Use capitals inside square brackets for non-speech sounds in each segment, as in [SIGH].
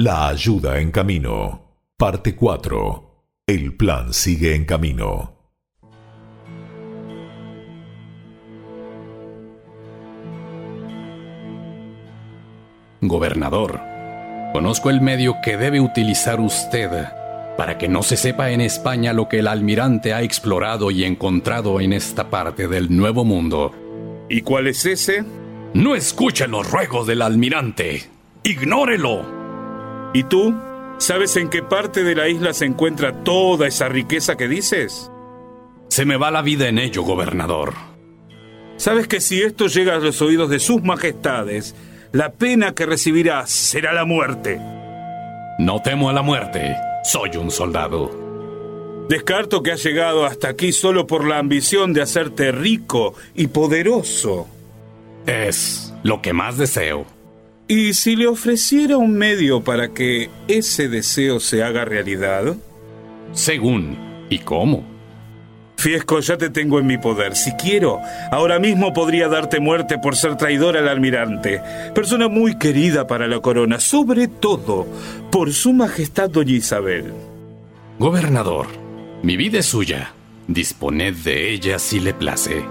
La ayuda en camino. Parte 4. El plan sigue en camino. Gobernador, conozco el medio que debe utilizar usted para que no se sepa en España lo que el almirante ha explorado y encontrado en esta parte del Nuevo Mundo. ¿Y cuál es ese? No escuche los ruegos del almirante. Ignórelo. ¿Y tú? ¿Sabes en qué parte de la isla se encuentra toda esa riqueza que dices? Se me va la vida en ello, gobernador. ¿Sabes que si esto llega a los oídos de sus majestades, la pena que recibirás será la muerte. No temo a la muerte. Soy un soldado. Descarto que has llegado hasta aquí solo por la ambición de hacerte rico y poderoso. Es lo que más deseo. ¿Y si le ofreciera un medio para que ese deseo se haga realidad? Según. ¿Y cómo? Fiesco, ya te tengo en mi poder. Si quiero, ahora mismo podría darte muerte por ser traidor al almirante. Persona muy querida para la corona, sobre todo por su majestad doña Isabel. Gobernador, mi vida es suya. Disponed de ella si le place.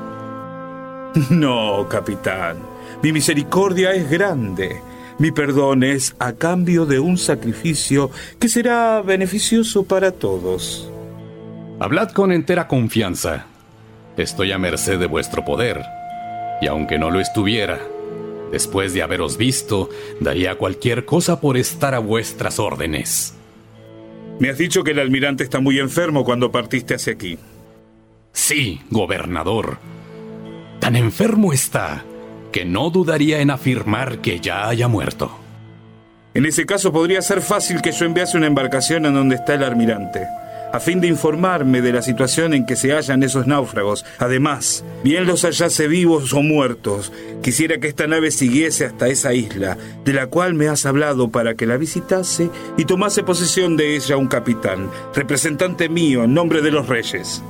[LAUGHS] No, capitán. Mi misericordia es grande. Mi perdón es a cambio de un sacrificio que será beneficioso para todos. Hablad con entera confianza. Estoy a merced de vuestro poder. Y aunque no lo estuviera, después de haberos visto, daría cualquier cosa por estar a vuestras órdenes. Me has dicho que el almirante está muy enfermo cuando partiste hacia aquí. Sí, gobernador. Tan enfermo está que no dudaría en afirmar que ya haya muerto. En ese caso podría ser fácil que yo enviase una embarcación en donde está el almirante a fin de informarme de la situación en que se hallan esos náufragos. Además, bien los hallase vivos o muertos, quisiera que esta nave siguiese hasta esa isla, de la cual me has hablado para que la visitase y tomase posesión de ella un capitán, representante mío en nombre de los reyes.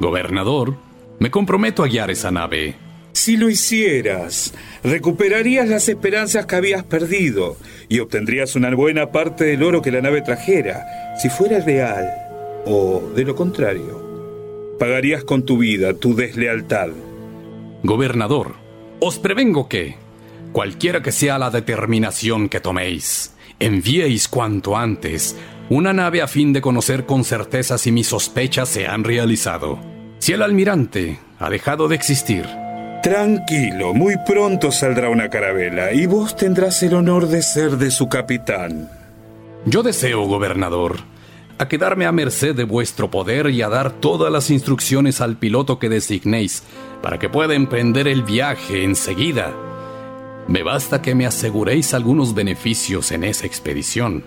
Gobernador, me comprometo a guiar esa nave. Si lo hicieras, recuperarías las esperanzas que habías perdido y obtendrías una buena parte del oro que la nave trajera, si fuera real o, de lo contrario, pagarías con tu vida tu deslealtad. Gobernador, os prevengo que, cualquiera que sea la determinación que toméis, enviéis cuanto antes una nave a fin de conocer con certeza si mis sospechas se han realizado. Si el almirante ha dejado de existir, Tranquilo, muy pronto saldrá una carabela y vos tendrás el honor de ser de su capitán. Yo deseo, gobernador, a quedarme a merced de vuestro poder y a dar todas las instrucciones al piloto que designéis para que pueda emprender el viaje enseguida. Me basta que me aseguréis algunos beneficios en esa expedición.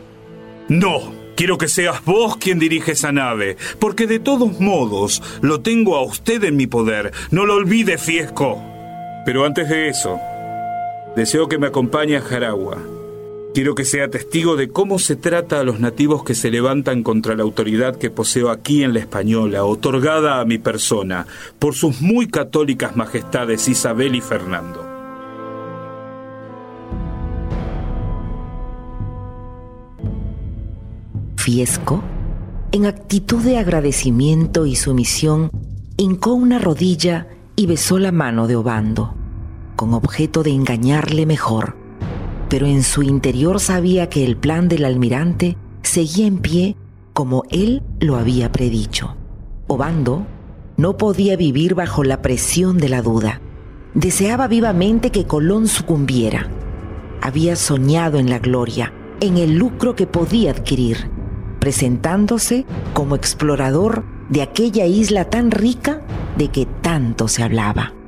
No, quiero que seas vos quien dirige esa nave, porque de todos modos lo tengo a usted en mi poder. No lo olvide, Fiesco. Pero antes de eso, deseo que me acompañe a Jaragua Quiero que sea testigo de cómo se trata a los nativos que se levantan contra la autoridad que poseo aquí en la Española, otorgada a mi persona por sus muy católicas majestades Isabel y Fernando. Fiesco, en actitud de agradecimiento y sumisión, hincó una rodilla y besó la mano de Obando, con objeto de engañarle mejor pero en su interior sabía que el plan del almirante seguía en pie como él lo había predicho. Obando no podía vivir bajo la presión de la duda. Deseaba vivamente que Colón sucumbiera. Había soñado en la gloria, en el lucro que podía adquirir, presentándose como explorador de aquella isla tan rica de que tanto se hablaba.